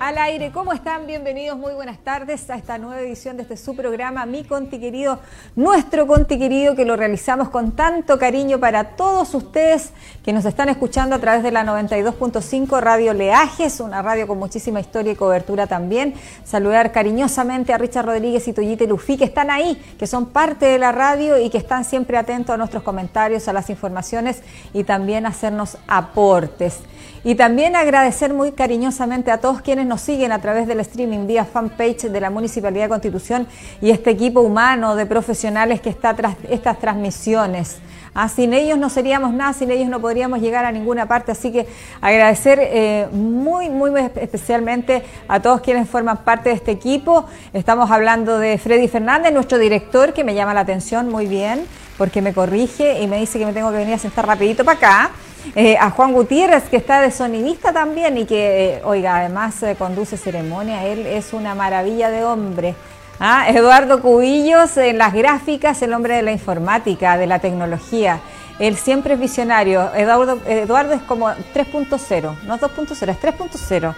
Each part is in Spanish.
al aire. ¿Cómo están? Bienvenidos, muy buenas tardes a esta nueva edición de este su programa, Mi Conti Querido, nuestro Conti Querido, que lo realizamos con tanto cariño para todos ustedes que nos están escuchando a través de la 92.5 Radio Leajes, una radio con muchísima historia y cobertura también. Saludar cariñosamente a Richard Rodríguez y Toyite Lufi, que están ahí, que son parte de la radio y que están siempre atentos a nuestros comentarios, a las informaciones y también a hacernos aportes. Y también agradecer muy cariñosamente a todos quienes nos siguen a través del streaming vía fanpage de la Municipalidad de Constitución y este equipo humano de profesionales que está tras estas transmisiones. Ah, sin ellos no seríamos nada, sin ellos no podríamos llegar a ninguna parte. Así que agradecer eh, muy, muy especialmente a todos quienes forman parte de este equipo. Estamos hablando de Freddy Fernández, nuestro director, que me llama la atención muy bien, porque me corrige y me dice que me tengo que venir a sentar rapidito para acá. Eh, a Juan Gutiérrez, que está de sonidista también y que, eh, oiga, además eh, conduce ceremonia, él es una maravilla de hombre. ¿Ah? Eduardo Cubillos en las gráficas, el hombre de la informática, de la tecnología. Él siempre es visionario. Eduardo, Eduardo es como 3.0, no 2.0, es 3.0.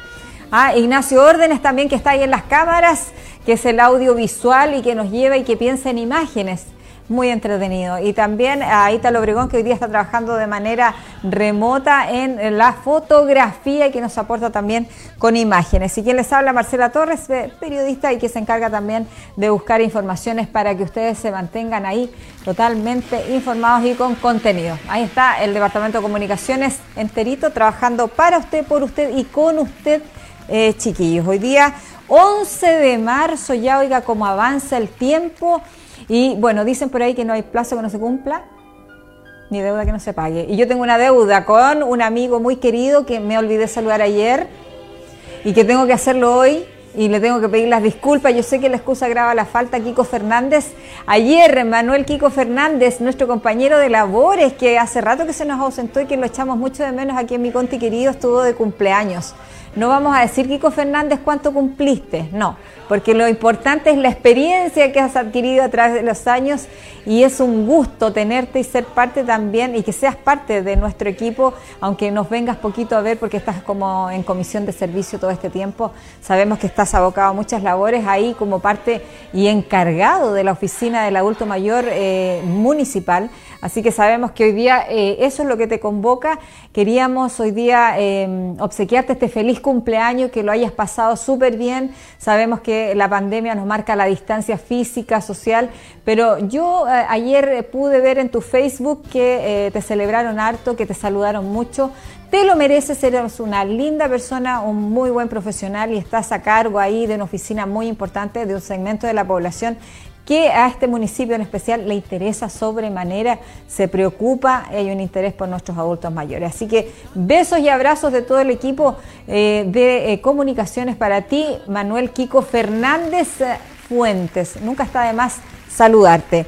Ah, Ignacio Órdenes también que está ahí en las cámaras, que es el audiovisual y que nos lleva y que piensa en imágenes muy entretenido. Y también a Italo Obregón, que hoy día está trabajando de manera remota en la fotografía y que nos aporta también con imágenes. Y quien les habla, Marcela Torres, periodista y que se encarga también de buscar informaciones para que ustedes se mantengan ahí totalmente informados y con contenido. Ahí está el Departamento de Comunicaciones enterito trabajando para usted, por usted y con usted, eh, chiquillos. Hoy día 11 de marzo, ya oiga cómo avanza el tiempo. Y bueno, dicen por ahí que no hay plazo que no se cumpla, ni deuda que no se pague. Y yo tengo una deuda con un amigo muy querido que me olvidé saludar ayer y que tengo que hacerlo hoy y le tengo que pedir las disculpas. Yo sé que la excusa graba la falta, Kiko Fernández. Ayer, Manuel Kiko Fernández, nuestro compañero de labores, que hace rato que se nos ausentó y que lo echamos mucho de menos aquí en mi conti querido, estuvo de cumpleaños. No vamos a decir, Kiko Fernández, cuánto cumpliste, no, porque lo importante es la experiencia que has adquirido a través de los años y es un gusto tenerte y ser parte también y que seas parte de nuestro equipo, aunque nos vengas poquito a ver porque estás como en comisión de servicio todo este tiempo. Sabemos que estás abocado a muchas labores ahí como parte y encargado de la oficina del adulto mayor eh, municipal. Así que sabemos que hoy día eh, eso es lo que te convoca. Queríamos hoy día eh, obsequiarte este feliz cumpleaños, que lo hayas pasado súper bien. Sabemos que la pandemia nos marca la distancia física, social, pero yo eh, ayer pude ver en tu Facebook que te celebraron harto, que te saludaron mucho. Te lo mereces, eres una linda persona, un muy buen profesional y estás a cargo ahí de una oficina muy importante de un segmento de la población que a este municipio en especial le interesa sobremanera, se preocupa y hay un interés por nuestros adultos mayores. Así que besos y abrazos de todo el equipo eh, de eh, comunicaciones para ti, Manuel Kiko Fernández Fuentes. Nunca está de más saludarte.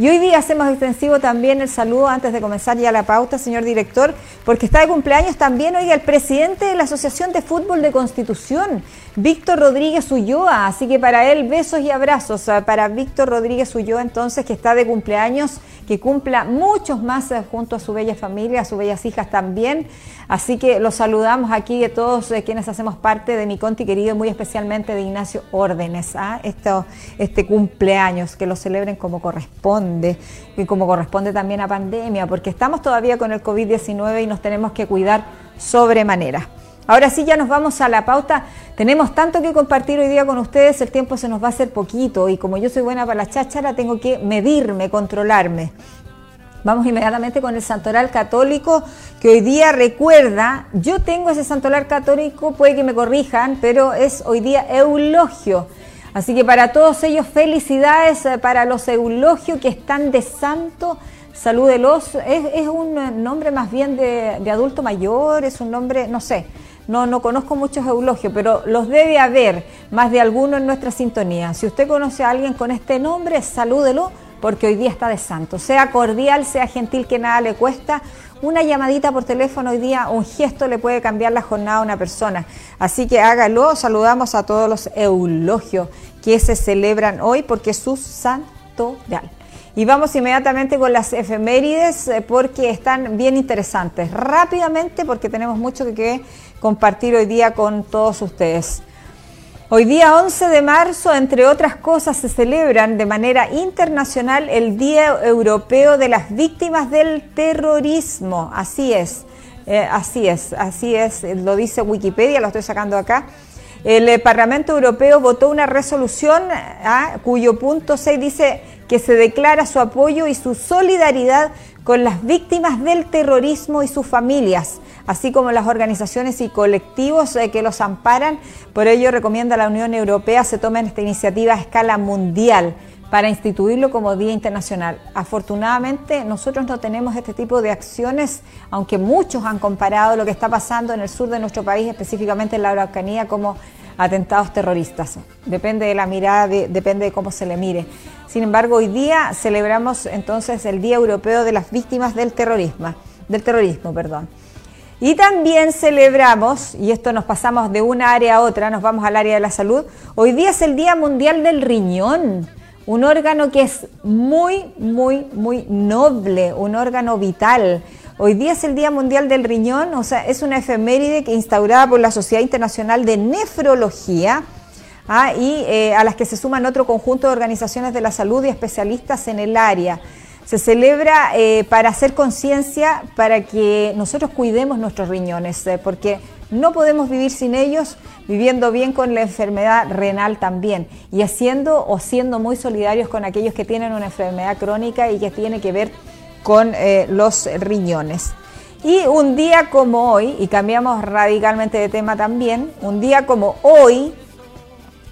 Y hoy día hacemos extensivo también el saludo antes de comenzar ya la pauta, señor director, porque está de cumpleaños también, hoy el presidente de la Asociación de Fútbol de Constitución, Víctor Rodríguez Ulloa. Así que para él, besos y abrazos ah, para Víctor Rodríguez Ulloa, entonces, que está de cumpleaños, que cumpla muchos más eh, junto a su bella familia, a sus bellas hijas también. Así que los saludamos aquí de todos eh, quienes hacemos parte de mi conti querido, muy especialmente de Ignacio Órdenes, ¿ah? este cumpleaños, que lo celebren como corresponde y como corresponde también a pandemia, porque estamos todavía con el COVID-19 y nos tenemos que cuidar sobremanera. Ahora sí, ya nos vamos a la pauta. Tenemos tanto que compartir hoy día con ustedes, el tiempo se nos va a hacer poquito y como yo soy buena para la cháchara, tengo que medirme, controlarme. Vamos inmediatamente con el santoral católico que hoy día recuerda, yo tengo ese santoral católico, puede que me corrijan, pero es hoy día eulogio. Así que para todos ellos felicidades eh, para los eulogios que están de santo, salúdelos. Es, es un nombre más bien de, de, adulto mayor, es un nombre, no sé, no, no conozco muchos eulogios, pero los debe haber más de alguno en nuestra sintonía. Si usted conoce a alguien con este nombre, salúdelo porque hoy día está de santo. Sea cordial, sea gentil, que nada le cuesta. Una llamadita por teléfono hoy día, un gesto le puede cambiar la jornada a una persona. Así que hágalo. Saludamos a todos los eulogios que se celebran hoy porque es su santo real. Y vamos inmediatamente con las efemérides eh, porque están bien interesantes. Rápidamente porque tenemos mucho que compartir hoy día con todos ustedes. Hoy día 11 de marzo, entre otras cosas, se celebran de manera internacional el Día Europeo de las Víctimas del Terrorismo. Así es, eh, así es, así es, lo dice Wikipedia, lo estoy sacando acá. El eh, Parlamento Europeo votó una resolución ah, cuyo punto 6 dice que se declara su apoyo y su solidaridad con las víctimas del terrorismo y sus familias así como las organizaciones y colectivos eh, que los amparan. Por ello recomienda a la Unión Europea se tomen esta iniciativa a escala mundial para instituirlo como Día Internacional. Afortunadamente nosotros no tenemos este tipo de acciones, aunque muchos han comparado lo que está pasando en el sur de nuestro país, específicamente en la Araucanía, como atentados terroristas. Depende de la mirada, depende de cómo se le mire. Sin embargo, hoy día celebramos entonces el Día Europeo de las Víctimas del Terrorismo, del terrorismo, perdón. Y también celebramos, y esto nos pasamos de una área a otra, nos vamos al área de la salud, hoy día es el Día Mundial del Riñón, un órgano que es muy, muy, muy noble, un órgano vital. Hoy día es el Día Mundial del Riñón, o sea, es una efeméride que instaurada por la Sociedad Internacional de Nefrología, ¿ah? y eh, a las que se suman otro conjunto de organizaciones de la salud y especialistas en el área. Se celebra eh, para hacer conciencia, para que nosotros cuidemos nuestros riñones, eh, porque no podemos vivir sin ellos, viviendo bien con la enfermedad renal también, y haciendo o siendo muy solidarios con aquellos que tienen una enfermedad crónica y que tiene que ver con eh, los riñones. Y un día como hoy, y cambiamos radicalmente de tema también, un día como hoy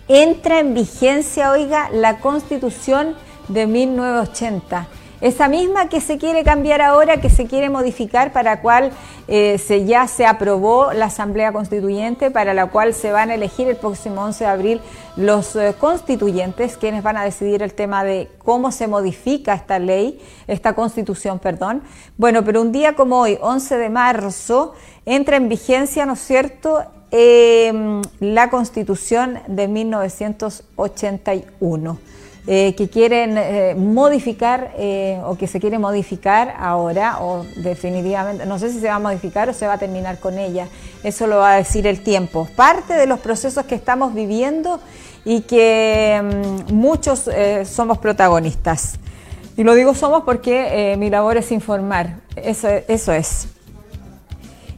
entra en vigencia, oiga, la constitución de 1980 esa misma que se quiere cambiar ahora, que se quiere modificar, para cual eh, se, ya se aprobó la Asamblea Constituyente, para la cual se van a elegir el próximo 11 de abril los eh, constituyentes, quienes van a decidir el tema de cómo se modifica esta ley, esta constitución, perdón. Bueno, pero un día como hoy, 11 de marzo, entra en vigencia, ¿no es cierto?, em, la constitución de 1981. Eh, que quieren eh, modificar eh, o que se quiere modificar ahora o definitivamente, no sé si se va a modificar o se va a terminar con ella, eso lo va a decir el tiempo. Parte de los procesos que estamos viviendo y que mm, muchos somos protagonistas. Y lo digo somos porque mi labor es informar, eso, eso es.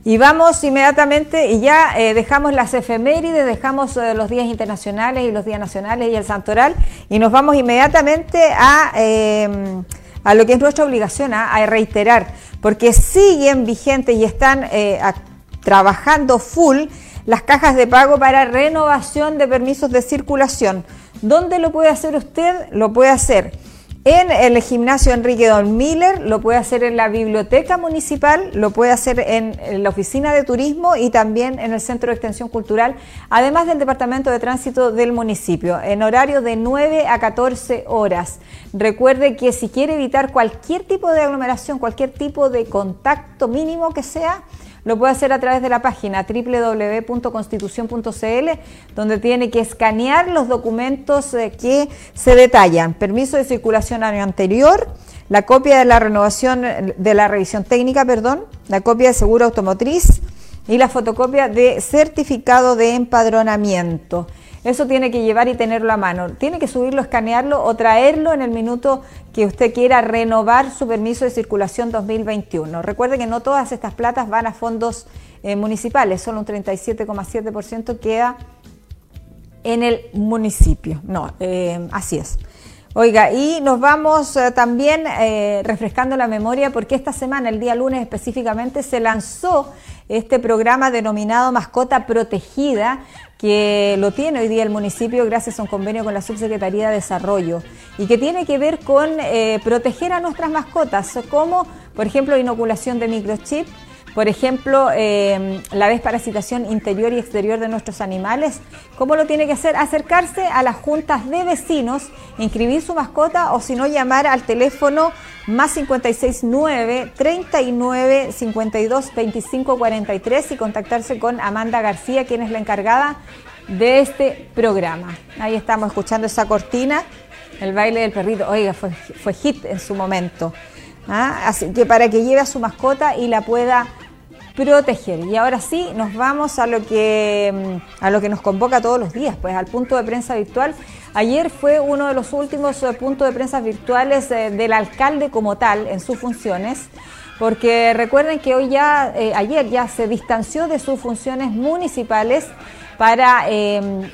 Y vamos inmediatamente, y ya eh, dejamos las efemérides, dejamos eh, los días internacionales y los días nacionales y el santoral, y nos vamos inmediatamente a, em, a lo que es nuestra obligación, a, reiterar, porque siguen vigentes y están eh, trabajando full las cajas de pago para renovación de permisos de circulación. ¿Dónde lo puede hacer usted? Lo puede hacer en el gimnasio Enrique Don Miller, lo puede hacer en la biblioteca municipal, lo puede hacer en la oficina de turismo y también en el centro de extensión cultural, además del departamento de tránsito del municipio, en horario de 9 a 14 horas. Recuerde que si quiere evitar cualquier tipo de aglomeración, cualquier tipo de contacto mínimo que sea, lo puede hacer a través de la página www.constitución.cl, donde tiene que escanear los documentos eh, que se detallan. Permiso de circulación año anterior, la copia de la renovación de la revisión técnica, perdón, la copia de seguro automotriz y la fotocopia de certificado de empadronamiento. Eso tiene que llevar y tenerlo a mano. Tiene que subirlo, escanearlo o traerlo en el minuto que usted quiera renovar su permiso de circulación 2021. Recuerde que no todas estas platas van a fondos eh, municipales, solo un 37,7% queda en el municipio. No, eh, así es. Oiga, y nos vamos eh, también refrescando la memoria porque esta semana, el día lunes específicamente, se lanzó este programa denominado Mascota Protegida, que lo tiene hoy día el municipio gracias a un convenio con la Subsecretaría de Desarrollo y que tiene que ver con eh, proteger a nuestras mascotas, como por ejemplo inoculación de microchip, por ejemplo, eh, la desparasitación interior y exterior de nuestros animales. ¿Cómo lo tiene que hacer? Acercarse a las juntas de vecinos, inscribir su mascota o si no llamar al teléfono más 569 39 52 25 43 y contactarse con Amanda García, quien es la encargada de este programa. Ahí estamos escuchando esa cortina, el baile del perrito. Oiga, fue, fue hit en su momento. ¿ah? Así que para que lleve a su mascota y la pueda proteger. Y ahora sí, nos vamos a lo que mm, a lo que nos convoca todos los días, pues al punto de prensa virtual. Ayer fue uno de los últimos eh, puntos de prensa virtuales eh, del alcalde como tal en sus funciones, porque recuerden que hoy ya, eh, ayer ya se distanció de sus funciones municipales para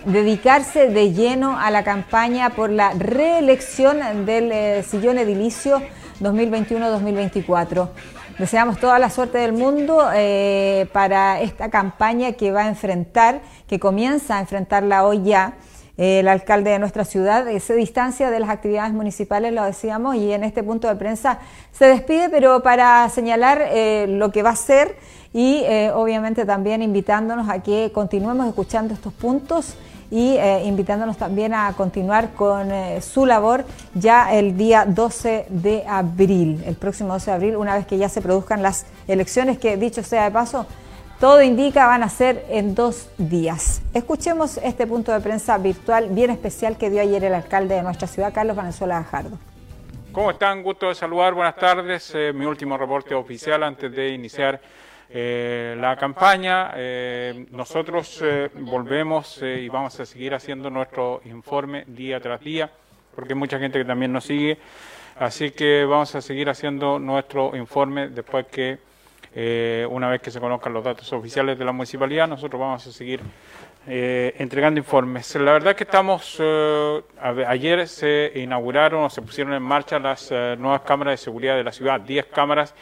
dedicarse de lleno a la campaña por la reelección del sillón edilicio 2021-2024. Deseamos toda la suerte del mundo eh, para esta campaña que va a enfrentar, que comienza a enfrentarla hoy ya. Eh, el alcalde de nuestra ciudad se distancia de las actividades municipales, lo decíamos, y en este punto de prensa se despide, pero para señalar eh, lo que va a ser y obviamente también invitándonos a que continuemos escuchando estos puntos y eh, invitándonos también a continuar con eh, su labor ya el día 12 de abril, el próximo 12 de abril, una vez que ya se produzcan las elecciones, que dicho sea de paso, todo indica van a ser en dos días. Escuchemos este punto de prensa virtual bien especial que dio ayer el alcalde de nuestra ciudad, Carlos Valenzuela Gajardo. ¿Cómo están? Gusto de saludar, buenas tardes. Eh, mi último reporte oficial antes de iniciar eh, la campaña. Eh, nosotros eh, volvemos y vamos a seguir haciendo nuestro informe día tras día, porque hay mucha gente que también nos sigue. Así que vamos a seguir haciendo nuestro informe después que, una vez que se conozcan los datos oficiales de la municipalidad, nosotros vamos a seguir entregando informes. La verdad es que estamos, ayer se inauguraron o se pusieron en marcha las nuevas cámaras de seguridad de la ciudad, 10 cámaras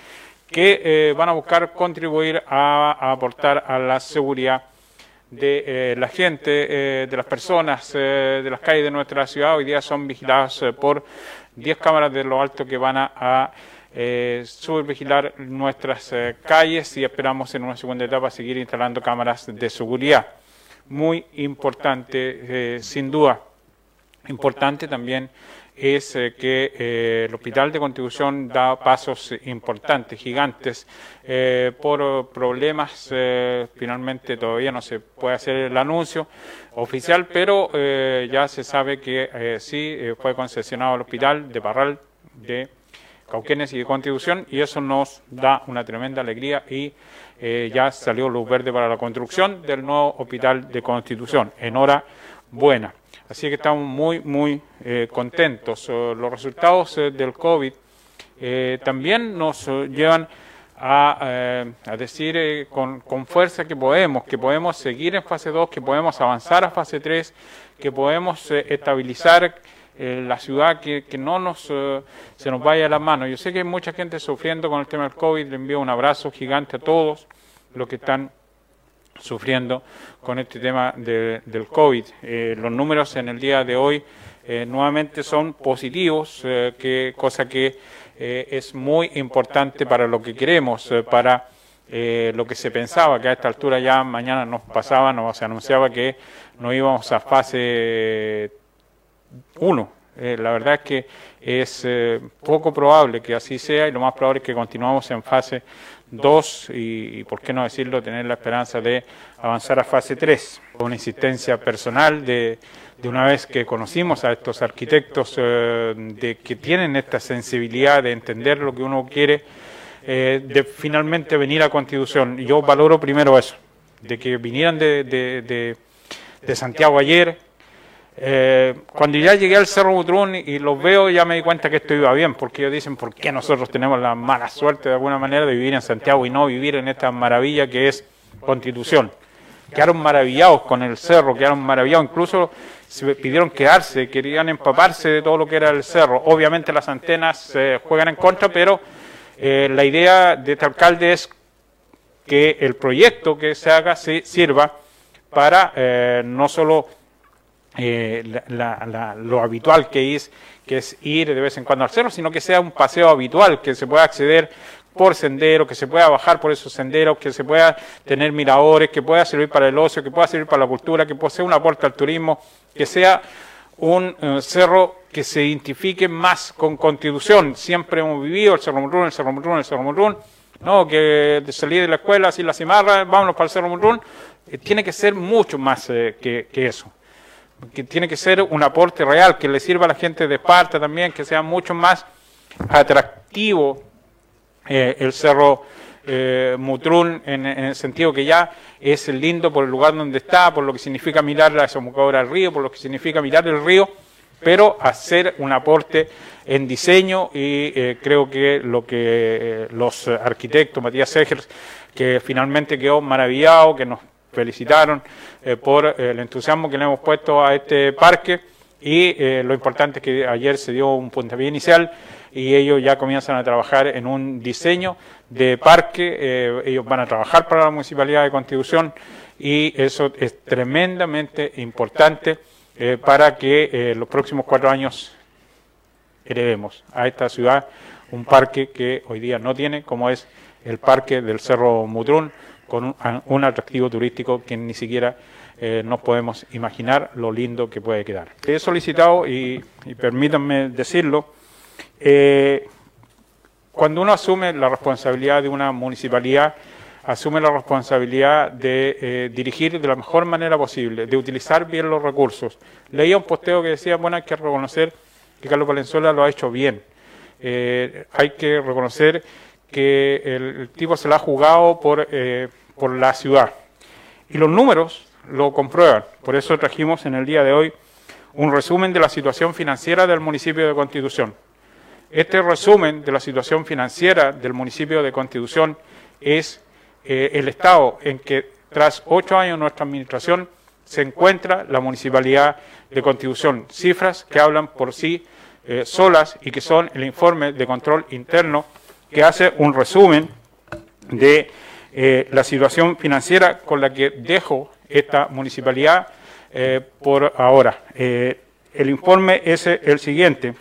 que eh, van a buscar contribuir a, aportar a la seguridad de eh, la gente, eh, de las personas, de las calles de nuestra ciudad. Hoy día son vigiladas por 10 cámaras de lo alto que van a, a subvigilar nuestras calles y esperamos en una segunda etapa seguir instalando cámaras de seguridad. Muy importante, sin duda. Importante también es eh, que eh, el Hospital de Contribución da pasos importantes, gigantes, eh, por problemas, finalmente todavía no se puede hacer el anuncio oficial, pero ya se sabe que sí fue concesionado el hospital de Parral, de Cauquenes y de Contribución, y eso nos da una tremenda alegría y ya salió luz verde para la construcción del nuevo hospital de Constitución, en hora buena. Así que estamos muy, muy eh, contentos. Los resultados eh, del COVID eh, también nos llevan a, decir con, fuerza que podemos, que podemos seguir en fase 2, que podemos avanzar a fase 3, que podemos estabilizar la ciudad, que, que no nos, se nos vaya a las manos. Yo sé que hay mucha gente sufriendo con el tema del COVID, le envío un abrazo gigante a todos los que están sufriendo con este tema del COVID. Eh, los números en el día de hoy eh, nuevamente son positivos, eh, que, cosa que es muy importante para lo que queremos, para lo que se pensaba, que a esta altura ya mañana nos pasaba, nos se anunciaba que no íbamos a fase 1. la verdad es que es poco probable que así sea y lo más probable es que continuamos en fase Dos, y, por qué no decirlo, tener la esperanza de avanzar a fase 3. Una insistencia personal de, de una vez que conocimos a estos arquitectos eh, de que tienen esta sensibilidad de entender lo que uno quiere, eh, de finalmente venir a Constitución. Yo valoro primero eso, de que vinieran de, de, de Santiago ayer, eh, cuando ya llegué al Cerro Butrún y los veo, ya me di cuenta que esto iba bien, porque ellos dicen, ¿por qué nosotros tenemos la mala suerte de alguna manera de vivir en Santiago y no vivir en esta maravilla que es Constitución? Quedaron maravillados con el cerro, quedaron maravillados, incluso se pidieron quedarse, querían empaparse de todo lo que era el cerro. Obviamente las antenas juegan en contra, pero eh, la idea de este alcalde es que el proyecto que se haga se sirva para eh, no solo eh, lo habitual que es, que es ir de vez en cuando al cerro, sino que sea un paseo habitual, que se pueda acceder por sendero, que se pueda bajar por esos senderos, que se pueda tener miradores, que pueda servir para el ocio, que pueda servir para la cultura, que sea un aporte al turismo, que sea un eh, cerro que se identifique más con constitución. Siempre hemos vivido el Cerro Munrún, el Cerro Munrún, el Cerro Munrún, no, que de salir de la escuela, así la cimarra, vámonos para el Cerro Munrún, eh, tiene que ser mucho más que eso que tiene que ser un aporte real, que le sirva a la gente de Esparta también, que sea mucho más atractivo eh, el cerro eh, Mutrún en, el sentido que ya es lindo por el lugar donde está, por lo que significa mirar la desembocadura del río, por lo que significa mirar el río, pero hacer un aporte en diseño y eh, creo que lo que eh, los arquitectos, Matías Segers, que finalmente quedó maravillado, que nos felicitaron por el entusiasmo que le hemos puesto a este parque y lo importante es que ayer se dio un puntapié inicial y ellos ya comienzan a trabajar en un diseño de parque, eh, ellos van a trabajar para la Municipalidad de Constitución y eso es tremendamente importante eh, para que eh, los próximos cuatro años heredemos a esta ciudad un parque que hoy día no tiene, como es el parque del Cerro Mutrún, con un, atractivo turístico que ni siquiera nos podemos imaginar lo lindo que puede quedar. He solicitado, y permítanme decirlo, eh, cuando uno asume la responsabilidad de una municipalidad, asume la responsabilidad de eh, dirigir de la mejor manera posible, de utilizar bien los recursos. Leía un posteo que decía, bueno, hay que reconocer que Carlos Valenzuela lo ha hecho bien. Eh, hay que reconocer que el, tipo se la ha jugado por, por la ciudad. Y los números lo comprueban. Por eso trajimos en el día de hoy un resumen de la situación financiera del municipio de Constitución. Este resumen de la situación financiera del municipio de Constitución es eh, el estado en que tras ocho años de nuestra administración se encuentra la municipalidad de Constitución. Cifras que hablan por sí eh, solas y que son el informe de control interno que hace un resumen de eh, la situación financiera con la que dejo esta municipalidad por ahora. el informe es el siguiente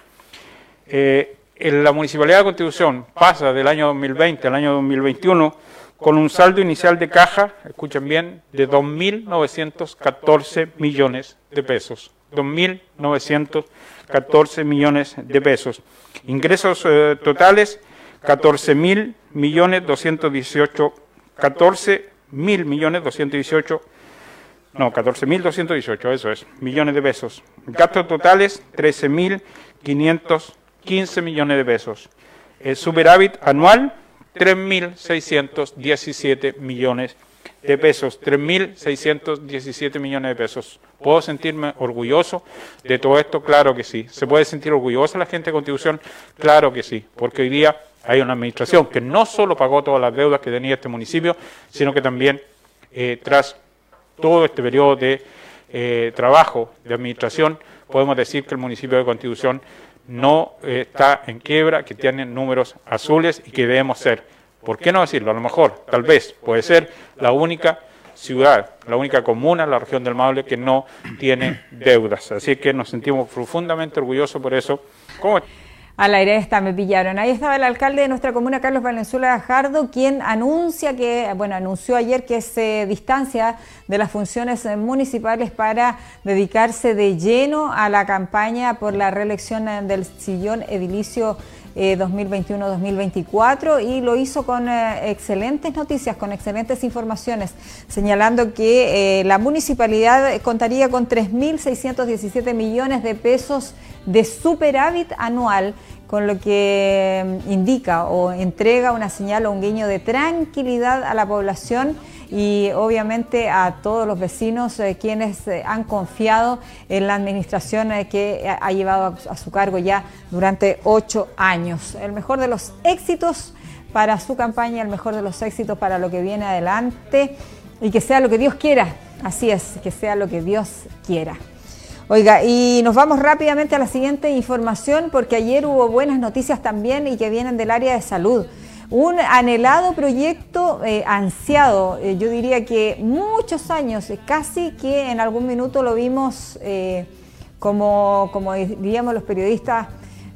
la Municipalidad de Constitución pasa del año 2020 al año 2021 con un saldo inicial de caja, escuchen bien, de 2.914 millones de pesos. 2.914 millones de pesos. Ingresos eh, totales, 14.000 millones 218, 14 mil millones 218, no, 14.218, eso es, millones de pesos. Gastos totales, 13.500 15 millones de pesos. El superávit anual, 3.617 millones de pesos, 3.617 millones de pesos. ¿Puedo sentirme orgulloso de todo esto? Claro que sí. ¿Se puede sentir orgullosa la gente de Constitución? Claro que sí, porque hoy día hay una administración que no solo pagó todas las deudas que tenía este municipio, sino que también eh, tras todo este periodo de eh, trabajo de administración, podemos decir que el municipio de Constitución no eh, está en quiebra, que tiene números azules y que debemos ser, ¿por qué no decirlo? A lo mejor, tal vez, puede ser la única ciudad, la única comuna en la región del Maule que no tiene deudas. Así que nos sentimos profundamente orgullosos por eso. ¿Cómo? Al aire está, me pillaron. Ahí estaba el alcalde de nuestra comuna, Carlos Valenzuela Jardo, quien anuncia que, bueno, anunció ayer que se distancia de las funciones municipales para dedicarse de lleno a la campaña por la reelección del sillón edilicio 2021-2024 eh, y lo hizo con eh, excelentes noticias, con excelentes informaciones, señalando que eh, la municipalidad contaría con 3.617 millones de pesos de superávit anual con lo que mm, indica o entrega una señal o un guiño de tranquilidad a la población y obviamente a todos los vecinos eh, quienes eh, han confiado en la administración eh, que ha llevado a, su cargo ya durante ocho años. El mejor de los éxitos para su campaña, el mejor de los éxitos para lo que viene adelante y que sea lo que Dios quiera. Así es, que sea lo que Dios quiera. Oiga, y nos vamos rápidamente a la siguiente información porque ayer hubo buenas noticias también y que vienen del área de salud. Un anhelado proyecto eh, ansiado, eh, yo diría que muchos años, eh, casi que en algún minuto lo vimos como, como diríamos los periodistas,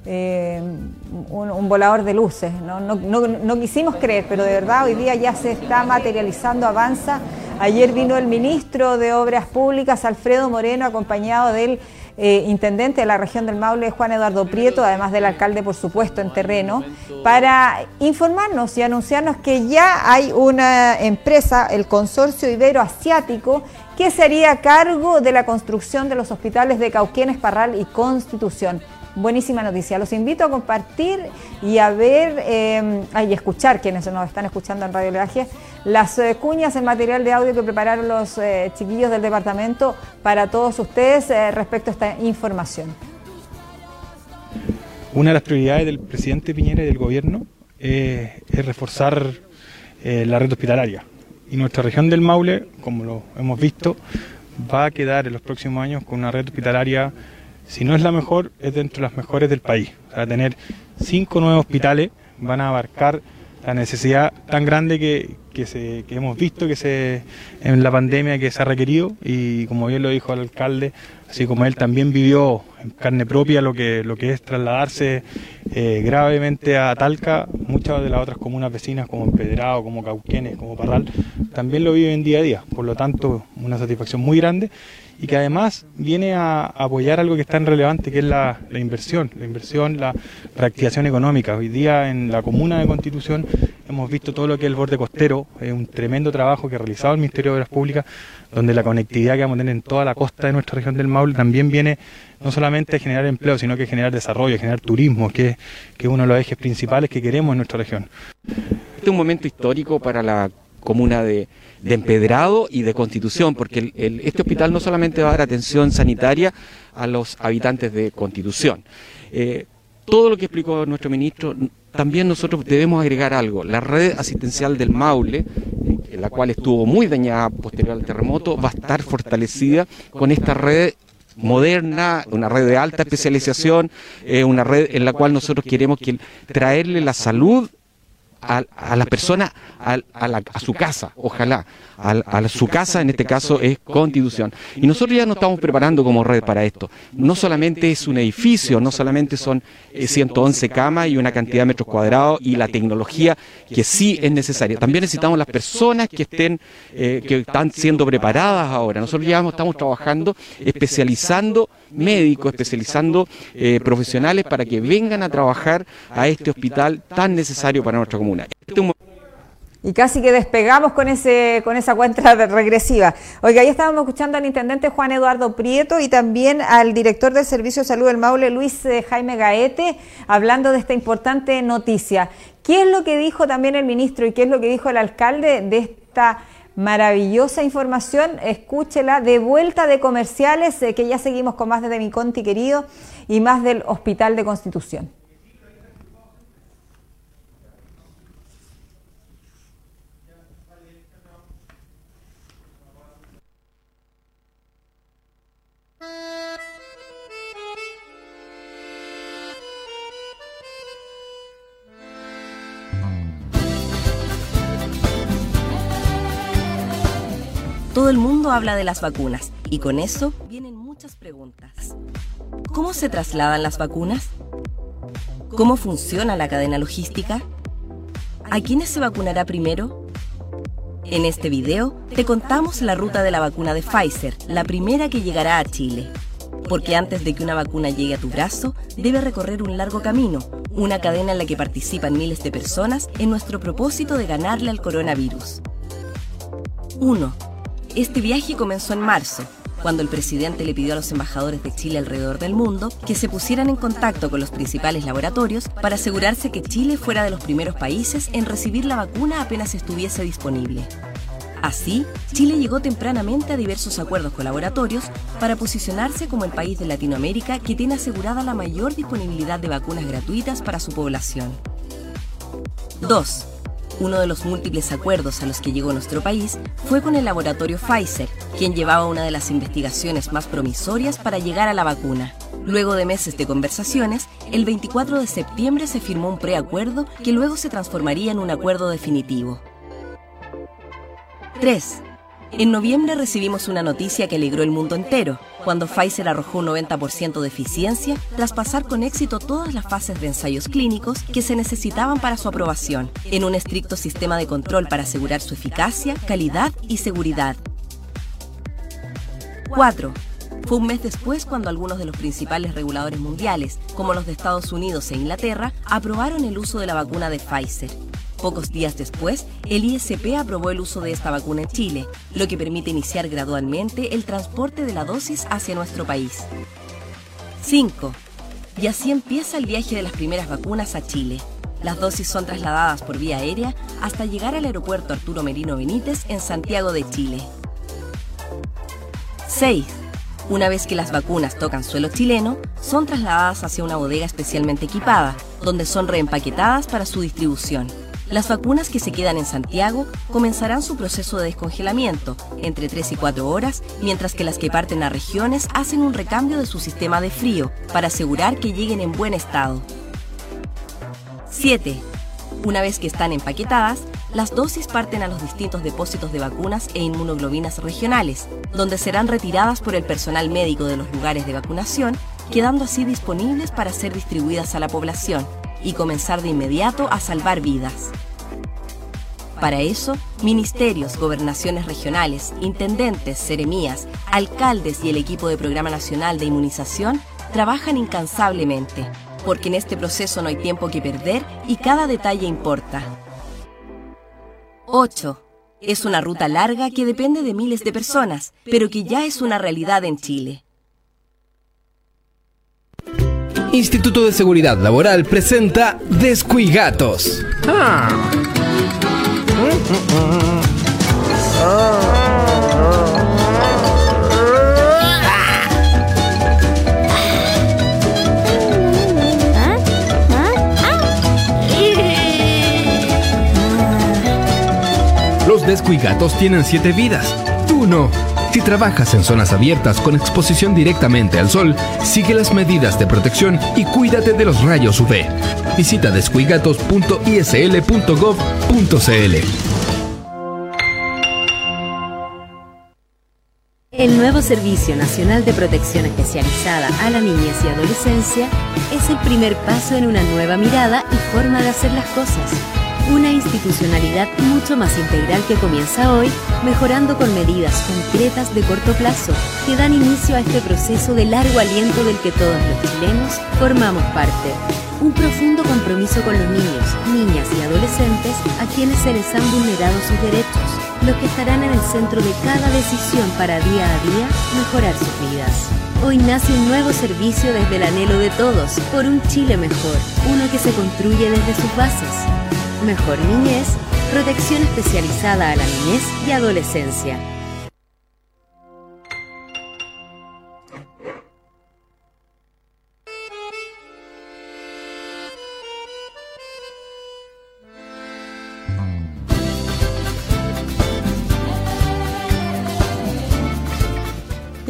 un, volador de luces. ¿no? No, no quisimos creer, pero de verdad hoy día ya se está materializando, avanza Ayer vino el ministro de Obras Públicas, Alfredo Moreno, acompañado del eh, intendente de la región del Maule, Juan Eduardo Prieto, además del alcalde, por supuesto, en terreno, para informarnos y anunciarnos que ya hay una empresa, el Consorcio Ibero Asiático, que se haría cargo de la construcción de los hospitales de Cauquienes, Parral y Constitución. Buenísima noticia. Los invito a compartir y a ver eh, y escuchar quienes nos están escuchando en Radio Levaje las eh, cuñas en material de audio que prepararon los eh, chiquillos del departamento para todos ustedes respecto a esta información. Una de las prioridades del presidente Piñera y del gobierno es reforzar la red hospitalaria. Y nuestra región del Maule, como lo hemos visto, va a quedar en los próximos años con una red hospitalaria si no es la mejor, es dentro de las mejores del país. A tener cinco nuevos hospitales, van a abarcar la necesidad tan grande que, que, se, que hemos visto que se, en la pandemia que se ha requerido. Y como bien lo dijo el alcalde, así como él también vivió en carne propia lo que, lo que es trasladarse eh, gravemente a Talca, muchas de las otras comunas vecinas como Empedrado, como Cauquenes, como Parral, también lo viven día a día, por lo tanto una satisfacción muy grande y que además viene a apoyar algo que es tan relevante, que es la, inversión, la inversión, la reactivación económica. Hoy día en la comuna de Constitución hemos visto todo lo que es el borde costero, es un tremendo trabajo que ha realizado el Ministerio de Obras Públicas, donde la conectividad que vamos a tener en toda la costa de nuestra región del Maule también viene no solamente a generar empleo, sino que a generar desarrollo, a generar turismo, que, que es uno de los ejes principales que queremos en nuestra región. Este es un momento histórico para la comuna de, Empedrado y de Constitución, porque este hospital no solamente va a dar atención sanitaria a los habitantes de Constitución. Eh, todo lo que explicó nuestro ministro, también nosotros debemos agregar algo. La red asistencial del Maule, en la cual estuvo muy dañada posterior al terremoto, va a estar fortalecida con esta red moderna, una red de alta especialización, eh, una red en la cual nosotros queremos que, traerle la salud a, la persona a, a, su casa, ojalá, a, su casa en este caso es Constitución. Y nosotros ya nos estamos preparando como red para esto. No solamente es un edificio, no solamente son 111 eh, camas y una cantidad de metros cuadrados y la tecnología que sí es necesaria. También necesitamos las personas que estén, eh, que están siendo preparadas ahora. Nosotros ya estamos trabajando, especializando médicos, especializando eh, profesionales para que vengan a trabajar a este hospital tan necesario para nuestra comuna. Este y casi que despegamos con ese con esa cuenta regresiva. Oiga, ahí estábamos escuchando al intendente Juan Eduardo Prieto y también al director del Servicio de Salud del Maule, Luis eh, Jaime Gaete, hablando de esta importante noticia. ¿Qué es lo que dijo también el ministro y qué es lo que dijo el alcalde de esta maravillosa información? Escúchela de vuelta de comerciales, eh, que ya seguimos con más de mi Conti querido y más del Hospital de Constitución. Todo el mundo habla de las vacunas y con eso vienen muchas preguntas. ¿Cómo se trasladan las vacunas? ¿Cómo funciona la cadena logística? ¿A quiénes se vacunará primero? En este video te contamos la ruta de la vacuna de Pfizer, la primera que llegará a Chile. Porque antes de que una vacuna llegue a tu brazo, debe recorrer un largo camino, una cadena en la que participan miles de personas en nuestro propósito de ganarle al coronavirus. 1 este viaje comenzó en marzo, cuando el presidente le pidió a los embajadores de Chile alrededor del mundo que se pusieran en contacto con los principales laboratorios para asegurarse que Chile fuera de los primeros países en recibir la vacuna apenas estuviese disponible. Así, Chile llegó tempranamente a diversos acuerdos con laboratorios para posicionarse como el país de Latinoamérica que tiene asegurada la mayor disponibilidad de vacunas gratuitas para su población. 2. Uno de los múltiples acuerdos a los que llegó nuestro país fue con el laboratorio Pfizer, quien llevaba una de las investigaciones más promisorias para llegar a la vacuna. Luego de meses de conversaciones, el 24 de septiembre se firmó un preacuerdo que luego se transformaría en un acuerdo definitivo. 3. En noviembre recibimos una noticia que alegró el mundo entero, cuando Pfizer arrojó un 90% de eficiencia tras pasar con éxito todas las fases de ensayos clínicos que se necesitaban para su aprobación, en un estricto sistema de control para asegurar su eficacia, calidad y seguridad. 4. Fue un mes después cuando algunos de los principales reguladores mundiales, como los de Estados Unidos e Inglaterra, aprobaron el uso de la vacuna de Pfizer. Pocos días después, el ISP aprobó el uso de esta vacuna en Chile, lo que permite iniciar gradualmente el transporte de la dosis hacia nuestro país. 5. y así empieza el viaje de las primeras vacunas a Chile. Las dosis son trasladadas por vía aérea hasta llegar al aeropuerto Arturo Merino Benítez en Santiago de Chile. 6. Una vez que las vacunas tocan suelo chileno, son trasladadas hacia una bodega especialmente equipada, donde son reempaquetadas para su distribución. Las vacunas que se quedan en Santiago comenzarán su proceso de descongelamiento entre 3 y 4 horas, mientras que las que parten a regiones hacen un recambio de su sistema de frío para asegurar que lleguen en buen estado. 7. Una vez que están empaquetadas, las dosis parten a los distintos depósitos de vacunas e inmunoglobinas regionales, donde serán retiradas por el personal médico de los lugares de vacunación, quedando así disponibles para ser distribuidas a la población y comenzar de inmediato a salvar vidas. Para eso, ministerios, gobernaciones regionales, intendentes, seremías, alcaldes y el equipo de Programa Nacional de Inmunización trabajan incansablemente, porque en este proceso no hay tiempo que perder y cada detalle importa. 8. Es una ruta larga que depende de miles de personas, pero que ya es una realidad en Chile. Instituto de Seguridad Laboral presenta Descuigatos. Ah. Los descuigatos tienen siete vidas. Tú no. Si trabajas en zonas abiertas con exposición directamente al sol, sigue las medidas de protección y cuídate de los rayos UV. Visita descuigatos.isl.gov.cl. El nuevo Servicio Nacional de Protección Especializada a la Niñez y Adolescencia es el primer paso en una nueva mirada y forma de hacer las cosas una institucionalidad mucho más integral que comienza hoy, mejorando con medidas concretas de corto plazo que dan inicio a este proceso de largo aliento del que todos los chilenos formamos parte. Un profundo compromiso con los niños, niñas y adolescentes a quienes se les han vulnerado sus derechos, los que estarán en el centro de cada decisión para día a día mejorar sus vidas. Hoy nace un nuevo servicio desde el anhelo de todos por un Chile mejor, uno que se construye desde sus bases Mejor Niñez, protección especializada a la niñez y adolescencia.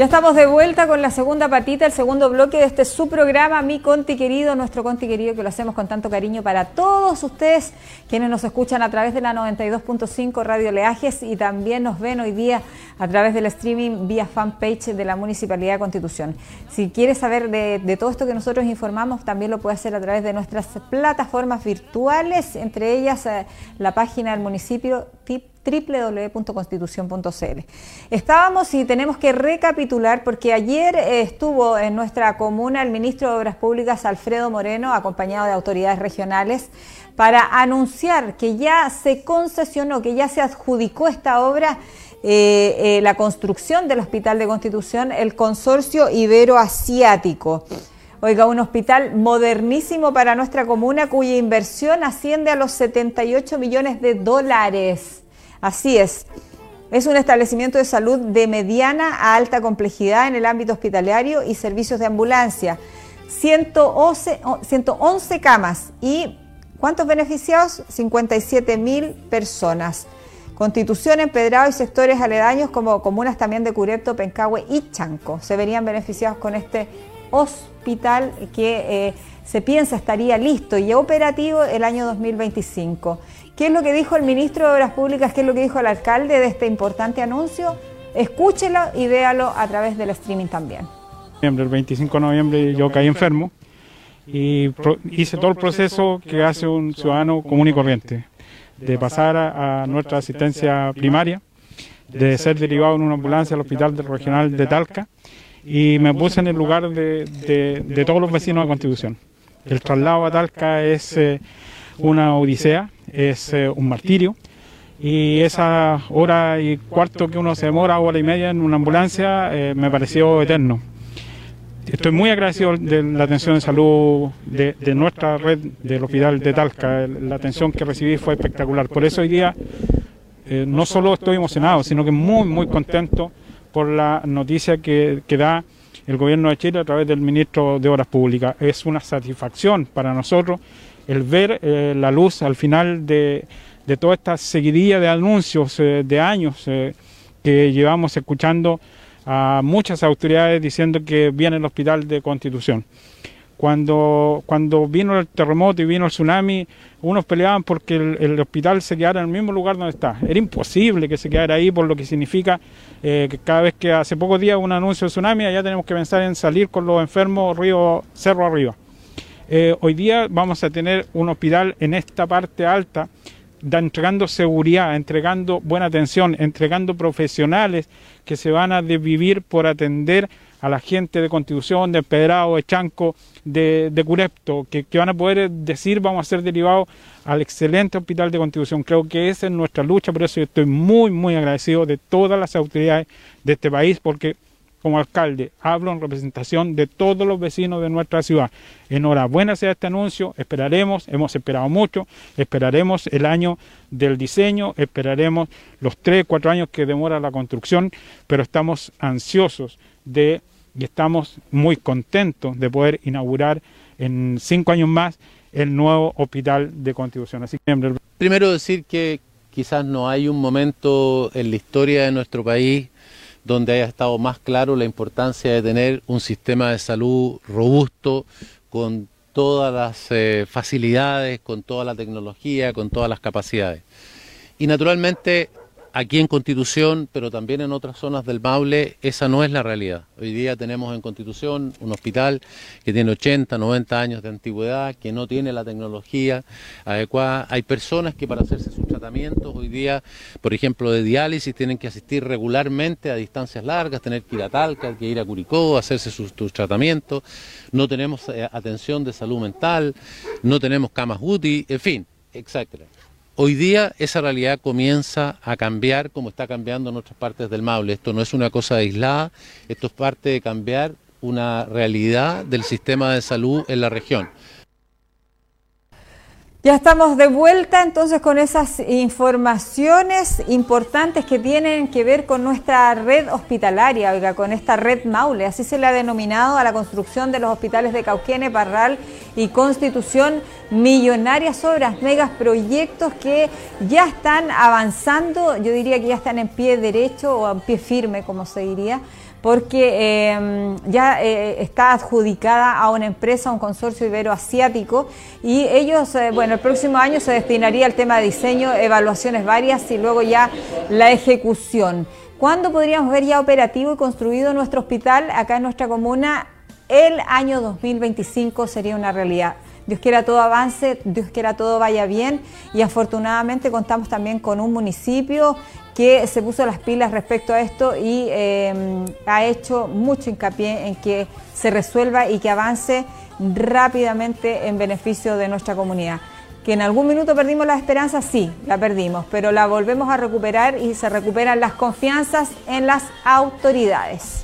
Estamos de vuelta con la segunda patita, el segundo bloque de este su programa, Mi Conti Querido, nuestro Conti Querido, que lo hacemos con tanto cariño para todos ustedes, quienes nos escuchan a través de la 92.5 Radio Leajes y también nos ven hoy día a través del streaming vía fanpage de la Municipalidad de Constitución. Si quieres saber de, todo esto que nosotros informamos, también lo puede hacer a través de nuestras plataformas virtuales, entre ellas eh, la página del municipio tip www.constitución.cl. Estábamos y tenemos que recapitular porque ayer eh, estuvo en nuestra comuna el ministro de Obras Públicas Alfredo Moreno, acompañado de autoridades regionales, para anunciar que ya se concesionó, que ya se adjudicó esta obra. Eh, eh, la construcción del Hospital de Constitución, el Consorcio Iberoasiático. Oiga, un hospital modernísimo para nuestra comuna cuya inversión asciende a los 78 millones de dólares. Así es. Es un establecimiento de salud de mediana a alta complejidad en el ámbito hospitalario y servicios de ambulancia. 111, 111 camas y ¿cuántos beneficiados? 57 mil personas. Constitución, Empedrado y sectores aledaños como comunas también de Curepto, Pencahue y Chanco se verían beneficiados con este hospital que eh, se piensa estaría listo y operativo el año 2025. ¿Qué es lo que dijo el ministro de Obras Públicas? ¿Qué es lo que dijo el alcalde de este importante anuncio? Escúchelo y véalo a través del streaming también. El 25 de noviembre yo caí enfermo y hice todo el proceso que hace un ciudadano común y corriente, de pasar a, nuestra asistencia primaria, de ser derivado en una ambulancia al Hospital Regional de Talca y me puse en el lugar de, todos los vecinos de Constitución. El traslado a Talca es eh, una odisea, es eh, un martirio. Y esa hora y cuarto que uno se demora, hora y media en una ambulancia, eh, me pareció eterno. estoy muy agradecido de la atención de salud de, nuestra red del Hospital de Talca. La atención que recibí fue espectacular. Por eso hoy día eh, no solo estoy emocionado, sino que muy, muy contento por la noticia que, da el gobierno de Chile a través del ministro de Obras Públicas. Es una satisfacción para nosotros el ver eh, la luz al final de, toda esta seguidilla de anuncios eh, de años que llevamos escuchando a muchas autoridades diciendo que viene el hospital de Constitución. Cuando, cuando vino el terremoto y vino el tsunami, unos peleaban porque el, hospital se quedara en el mismo lugar donde está. Era imposible que se quedara ahí, por lo que significa eh, que cada vez que hace pocos días un anuncio de tsunami, allá tenemos que pensar en salir con los enfermos río, cerro arriba. Eh, hoy día vamos a tener un hospital en esta parte alta entregando seguridad, entregando buena atención, entregando profesionales que se van a desvivir por atender a la gente de Constitución, de Pedrado, de Chanco, de, de Curepto, que, van a poder decir vamos a ser derivados al excelente hospital de Constitución. Creo que esa es nuestra lucha, por eso yo estoy muy, muy agradecido de todas las autoridades de este país, porque como alcalde, hablo en representación de todos los vecinos de nuestra ciudad. Enhorabuena sea este anuncio, esperaremos, hemos esperado mucho, esperaremos el año del diseño, esperaremos los tres, cuatro años que demora la construcción, pero estamos ansiosos de y estamos muy contentos de poder inaugurar en cinco años más el nuevo hospital de Constitución. Así que... Primero decir que quizás no hay un momento en la historia de nuestro país donde haya estado más claro la importancia de tener un sistema de salud robusto, con todas las eh, facilidades, con toda la tecnología, con todas las capacidades. Y naturalmente Aquí en Constitución, pero también en otras zonas del Maule, esa no es la realidad. Hoy día tenemos en Constitución un hospital que tiene 80, 90 años de antigüedad, que no tiene la tecnología adecuada. Hay personas que para hacerse sus tratamientos hoy día, por ejemplo, de diálisis, tienen que asistir regularmente a distancias largas, tener que ir a Talca, que ir a Curicó, hacerse sus, tratamientos. No tenemos eh, atención de salud mental, no tenemos camas UTI, en fin, etcétera. Hoy día esa realidad comienza a cambiar como está cambiando en otras partes del Maule. Esto no es una cosa aislada, esto es parte de cambiar una realidad del sistema de salud en la región. Ya estamos de vuelta entonces con esas informaciones importantes que tienen que ver con nuestra red hospitalaria, oiga, con esta red Maule, así se le ha denominado a la construcción de los hospitales de Cauquene, Parral y Constitución, millonarias obras, megas proyectos que ya están avanzando, yo diría que ya están en pie derecho o en pie firme, como se diría porque em, ya eh, está adjudicada a una empresa, a un consorcio iberoasiático, y ellos, eh, bueno, el próximo año se destinaría al tema de diseño, evaluaciones varias y luego ya la ejecución. ¿Cuándo podríamos ver ya operativo y construido nuestro hospital acá en nuestra comuna? El año 2025 sería una realidad. Dios quiera todo avance, Dios quiera todo vaya bien y afortunadamente contamos también con un municipio que se puso las pilas respecto a esto y em, ha hecho mucho hincapié en que se resuelva y que avance rápidamente en beneficio de nuestra comunidad. Que en algún minuto perdimos la esperanza, sí, la perdimos, pero la volvemos a recuperar y se recuperan las confianzas en las autoridades.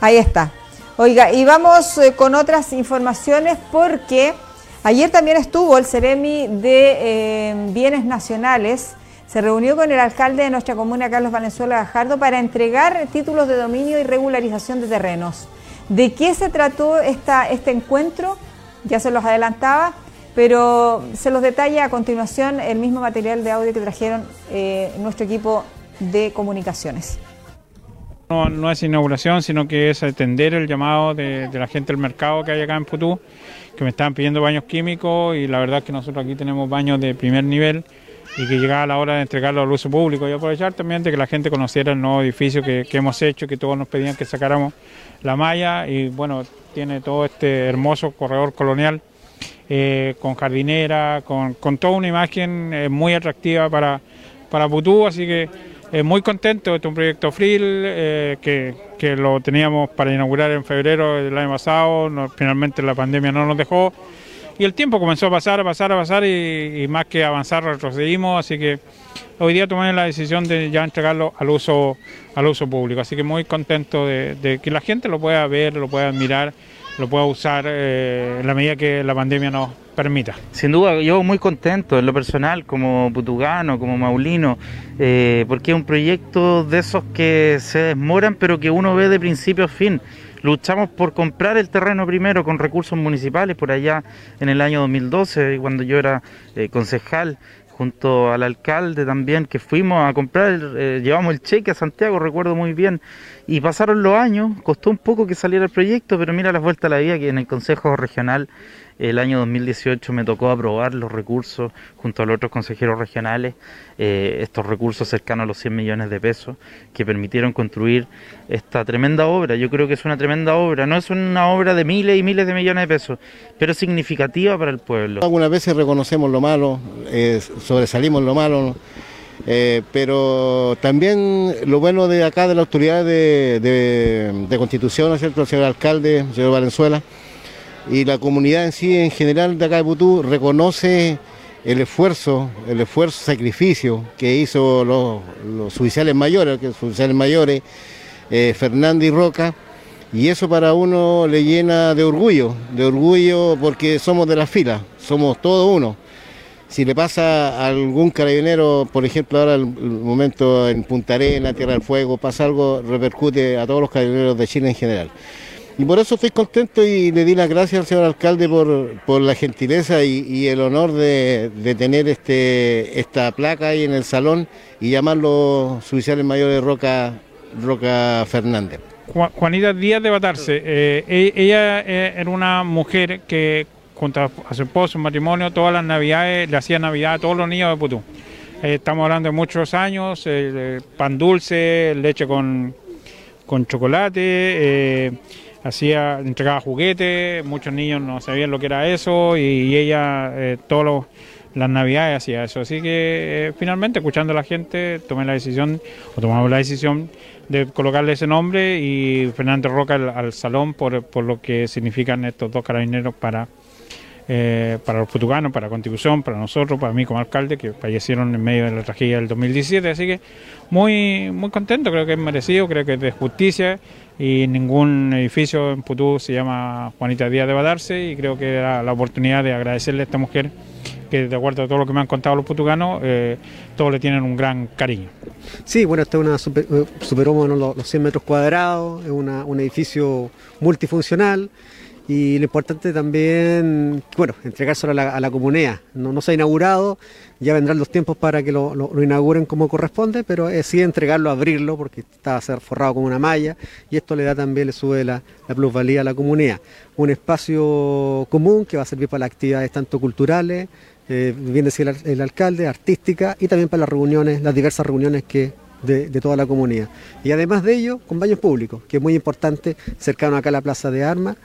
Ahí está. Oiga, y vamos eh, con otras informaciones porque ayer también estuvo el Ceremi de em, Bienes Nacionales se reunió con el alcalde de nuestra comuna, Carlos Valenzuela Gajardo, para entregar títulos de dominio y regularización de terrenos. ¿De qué se trató esta, este encuentro? Ya se los adelantaba, pero se los detalla a continuación el mismo material de audio que trajeron eh, nuestro equipo de comunicaciones. No, no, es inauguración, sino que es atender el llamado de, de, la gente del mercado que hay acá en Putú, que me estaban pidiendo baños químicos y la verdad que nosotros aquí tenemos baños de primer nivel y que llegaba la hora de entregarlo al uso público. Y aprovechar también de que la gente conociera el nuevo edificio que, hemos hecho, que todos nos pedían que sacáramos la malla y bueno, tiene todo este hermoso corredor colonial eh, con jardinera, con, toda una imagen eh, muy atractiva para, para Putú, así que eh, muy contento, este es un proyecto FRIL que, que, lo teníamos para inaugurar en febrero del año pasado, finalmente la pandemia no nos dejó. Y el tiempo comenzó a pasar, a pasar, a pasar y, más que avanzar retrocedimos, así que hoy día tomé la decisión de ya entregarlo al uso, al uso público, así que muy contento de, que la gente lo pueda ver, lo pueda mirar, lo pueda usar eh, en la medida que la pandemia nos permita. Sin duda, yo muy contento en lo personal, como putugano, como maulino, eh, porque es un proyecto de esos que se desmoran, pero que uno ve de principio a fin. Luchamos por comprar el terreno primero con recursos municipales por allá en el año 2012, cuando yo era eh, concejal junto al alcalde también, que fuimos a comprar, eh, llevamos el cheque a Santiago, recuerdo muy bien, y pasaron los años, costó un poco que saliera el proyecto, pero mira las vueltas a la vida que en el Consejo Regional el año 2018 me tocó aprobar los recursos junto a los otros consejeros regionales, eh, estos recursos cercanos a los 100 millones de pesos que permitieron construir esta tremenda obra. Yo creo que es una tremenda obra, no es una obra de miles y miles de millones de pesos, pero significativa para el pueblo. Algunas veces reconocemos lo malo, eh, sobresalimos lo malo. Eh, pero también lo bueno de acá, de la autoridad de, Constitución, ¿no es cierto?, el señor alcalde, el señor Valenzuela, y la comunidad en sí, en general de acá de Putú, reconoce el esfuerzo, el esfuerzo, sacrificio que hizo los, oficiales mayores, los oficiales mayores, eh, Fernando y Roca, y eso para uno le llena de orgullo, de orgullo porque somos de la fila, somos todos uno. Si le pasa a algún carabinero, por ejemplo, ahora el, momento en Punta Arena, Tierra del Fuego, pasa algo, repercute a todos los carabineros de Chile en general. Y por eso estoy contento y le di las gracias al señor alcalde por, la gentileza y, el honor de, tener este, esta placa ahí en el salón y llamarlo su oficial mayor de Roca, Roca Fernández. Juanita Díaz de Batarse, eh, e, ella eh, era una mujer que junto a su esposo, su matrimonio, todas las navidades, le hacía navidad a todos los niños de Putú. Eh, estamos hablando de muchos años, pan dulce, leche con, con chocolate hacía, entregaba juguetes, muchos niños no sabían lo que era eso y, ella eh, todas las navidades hacía eso. Así que eh, finalmente, escuchando a la gente, tomé la decisión, o tomamos la decisión de colocarle ese nombre y Fernando Roca al, salón por, por, lo que significan estos dos carabineros para, eh, para los putuganos, para la Constitución, para nosotros, para mí como alcalde, que fallecieron en medio de la tragedia del 2017. Así que muy, muy contento, creo que es merecido, creo que es de justicia y ningún edificio en Putú se llama Juanita Díaz de Badarse y creo que era la oportunidad de agradecerle a esta mujer que de acuerdo a todo lo que me han contado los putucanos, eh, todos le tienen un gran cariño. Sí, bueno, esta es una super, eh, superó los, 100 metros cuadrados, es un edificio multifuncional y lo importante también, bueno, entregárselo a la, a la comunidad. No, se ha inaugurado, ya vendrán los tiempos para que lo, inauguren como corresponde, pero es sí entregarlo, abrirlo, porque está a ser forrado con una malla, y esto le da también, le sube la, plusvalía a la comunidad. Un espacio común que va a servir para las actividades tanto culturales, eh, bien decía el, alcalde, artísticas, y también para las reuniones, las diversas reuniones que de, toda la comunidad. Y además de ello, con baños públicos, que es muy importante, cercano acá a la Plaza de Armas,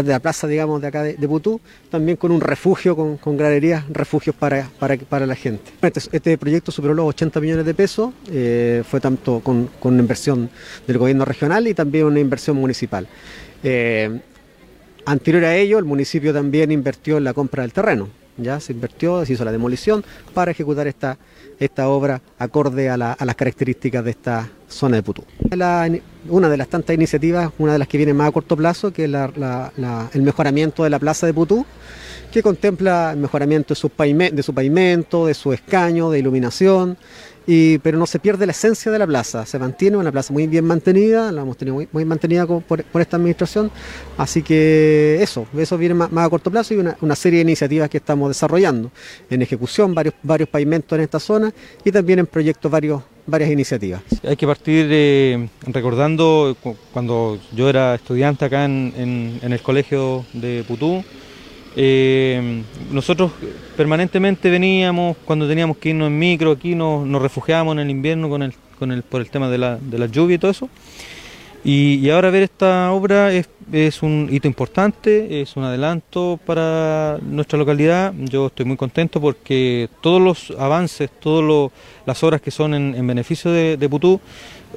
de la plaza, digamos, de acá de, Putú, también con un refugio, con, con graderías, refugios para, para, para la gente. Este, este, proyecto superó los 80 millones de pesos, eh, fue tanto con, con, una inversión del gobierno regional y también una inversión municipal. Eh, anterior a ello, el municipio también invirtió en la compra del terreno, ya se invirtió, se hizo la demolición para ejecutar esta esta obra acorde a, las características de esta zona de Putú. una de las tantas iniciativas, una de las que viene más a corto plazo, que es el mejoramiento de la plaza de Putú, que contempla el mejoramiento de su, de su pavimento, de su escaño, de iluminación, pero no se pierde la esencia de la plaza, se mantiene una plaza muy bien mantenida, la hemos tenido muy, mantenida por, esta administración, así que eso, eso viene más, a corto plazo y una, serie de iniciativas que estamos desarrollando, en ejecución, varios, varios pavimentos en esta zona y también en proyectos varios, varias iniciativas. Hay que partir eh, recordando cuando yo era estudiante acá en, en el colegio de Putú, eh, nosotros permanentemente veníamos, cuando teníamos que irnos en micro, aquí nos, refugiábamos en el invierno con el, con el, por el tema de la, de la lluvia y todo eso. Y, ahora ver esta obra es, un hito importante, es un adelanto para nuestra localidad. Yo estoy muy contento porque todos los avances, todas las obras que son en, beneficio de Putú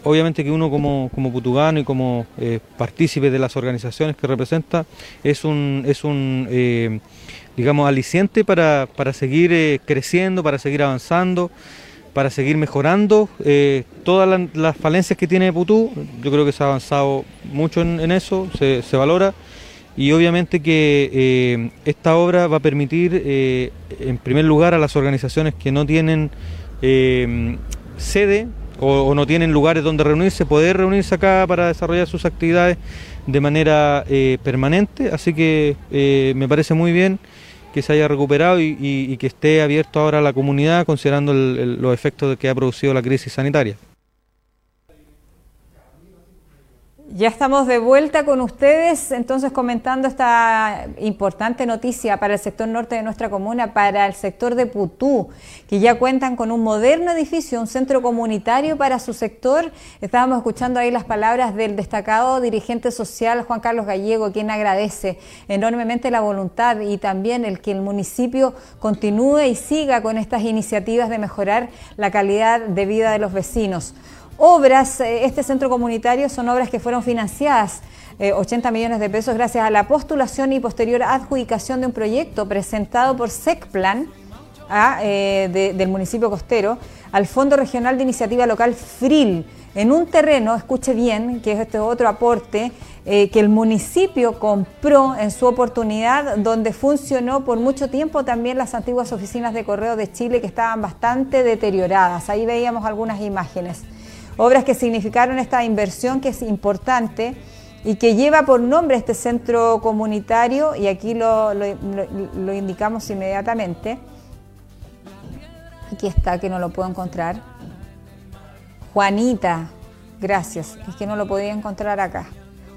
obviamente que uno como, como putugano y como eh, partícipe de las organizaciones que representa es un, es un eh, digamos, aliciente para, para seguir eh, creciendo, para seguir avanzando, para seguir mejorando todas las falencias que tiene Putú. Yo creo que se ha avanzado mucho en, eso, se, valora. Y obviamente que esta obra va a permitir, en primer lugar, a las organizaciones que no tienen sede o, no tienen lugares donde reunirse, poder reunirse acá para desarrollar sus actividades de manera permanente. Así que me parece muy bien que se haya recuperado y, que esté abierto ahora a la comunidad considerando los efectos que ha producido la crisis sanitaria. Ya estamos de vuelta con ustedes, entonces comentando esta importante noticia para el sector norte de nuestra comuna, para el sector de Putú, que ya cuentan con un moderno edificio, un centro comunitario para su sector. Estábamos escuchando ahí las palabras del destacado dirigente social Juan Carlos Gallego, quien agradece enormemente la voluntad y también el que el municipio continúe y siga con estas iniciativas de mejorar la calidad de vida de los vecinos obras, eh, este centro comunitario son obras que fueron financiadas 80 eh, millones de pesos gracias a la postulación y posterior adjudicación de un proyecto presentado por SECPLAN ah, eh, del municipio costero al Fondo Regional de Iniciativa Local FRIL en un terreno, escuche bien, que es este otro aporte, que el municipio compró en su oportunidad, donde funcionó por mucho tiempo también las antiguas oficinas de correo de Chile que estaban bastante deterioradas. Ahí veíamos algunas imágenes obras que significaron esta inversión que es importante y que lleva por nombre este centro comunitario, y aquí lo, indicamos inmediatamente. Aquí está, que no lo puedo encontrar. Juanita, gracias, es que no lo podía encontrar acá.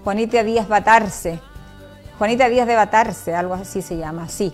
Juanita Díaz Batarse, Juanita Díaz de Batarse, algo así se llama, sí.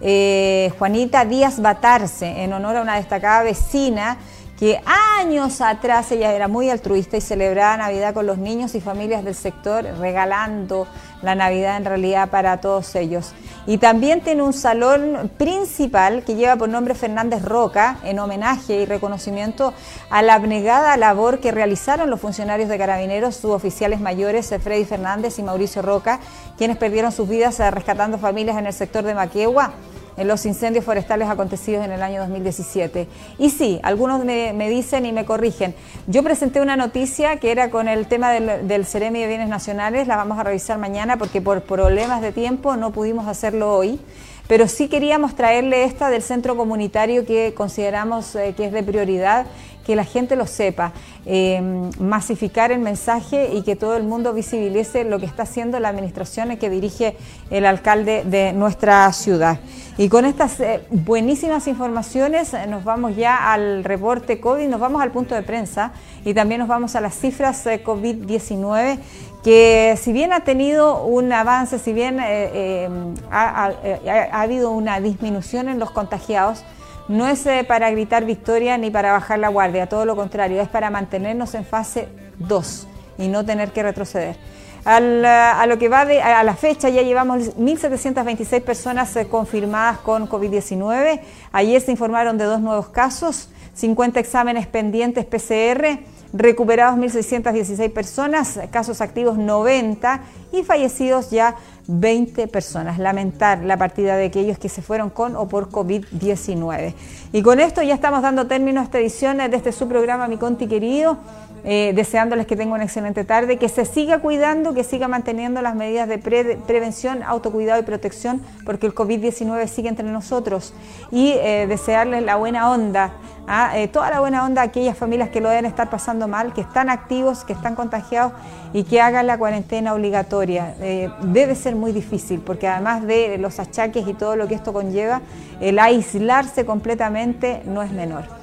Eh, Juanita Díaz Batarse, en honor a una destacada vecina que años atrás ella era muy altruista y celebraba Navidad con los niños y familias del sector, regalando la Navidad en realidad para todos ellos. Y también tiene un salón principal que lleva por nombre Fernández Roca, en homenaje y reconocimiento a la abnegada labor que realizaron los funcionarios de carabineros, sus oficiales mayores, Freddy Fernández y Mauricio Roca, quienes perdieron sus vidas rescatando familias en el sector de Maquegua en los incendios forestales acontecidos en el año 2017. Y sí, algunos me, dicen y me corrigen. Yo presenté una noticia que era con el tema del, del de Bienes Nacionales, la vamos a revisar mañana porque por problemas de tiempo no pudimos hacerlo hoy pero sí queríamos traerle esta del centro comunitario que consideramos eh, que es de prioridad, que la gente lo sepa, eh, masificar el mensaje y que todo el mundo visibilice lo que está haciendo la administración que dirige el alcalde de nuestra ciudad. Y con estas eh, buenísimas informaciones nos vamos ya al reporte COVID, nos vamos al punto de prensa y también nos vamos a las cifras COVID-19 que si bien ha tenido un avance, si bien ha, ha, habido una disminución en los contagiados, no es eh, para gritar victoria ni para bajar la guardia, todo lo contrario, es para mantenernos en fase 2 y no tener que retroceder. a lo que va a la fecha ya llevamos 1.726 personas eh, confirmadas con COVID-19. Ayer se informaron de dos nuevos casos, 50 exámenes pendientes PCR, recuperados 1.616 personas, casos activos 90 y fallecidos ya 20 personas. Lamentar la partida de aquellos que se fueron con o por COVID-19. Y con esto ya estamos dando término a esta edición de este su programa Mi Conti Querido. Eh, deseándoles que tengan una excelente tarde, que se siga cuidando, que siga manteniendo las medidas de prevención, autocuidado y protección, porque el COVID-19 sigue entre nosotros. Y eh, desearles la buena onda, ¿ah? eh, toda la buena onda a aquellas familias que lo deben estar pasando mal, que están activos, que están contagiados y que hagan la cuarentena obligatoria. debe ser muy difícil, porque además de los achaques y todo lo que esto conlleva, el aislarse completamente no es menor.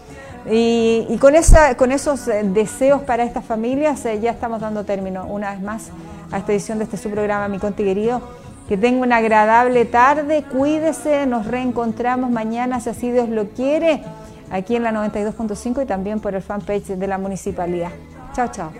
Y, con, esa, con esos eh, deseos para estas familias ya estamos dando término una vez más a esta edición de este su programa Mi Conti Que tenga una agradable tarde, cuídese, nos reencontramos mañana si así Dios lo quiere, aquí en la 92.5 y también por el fanpage de la municipalidad. Chao, chao.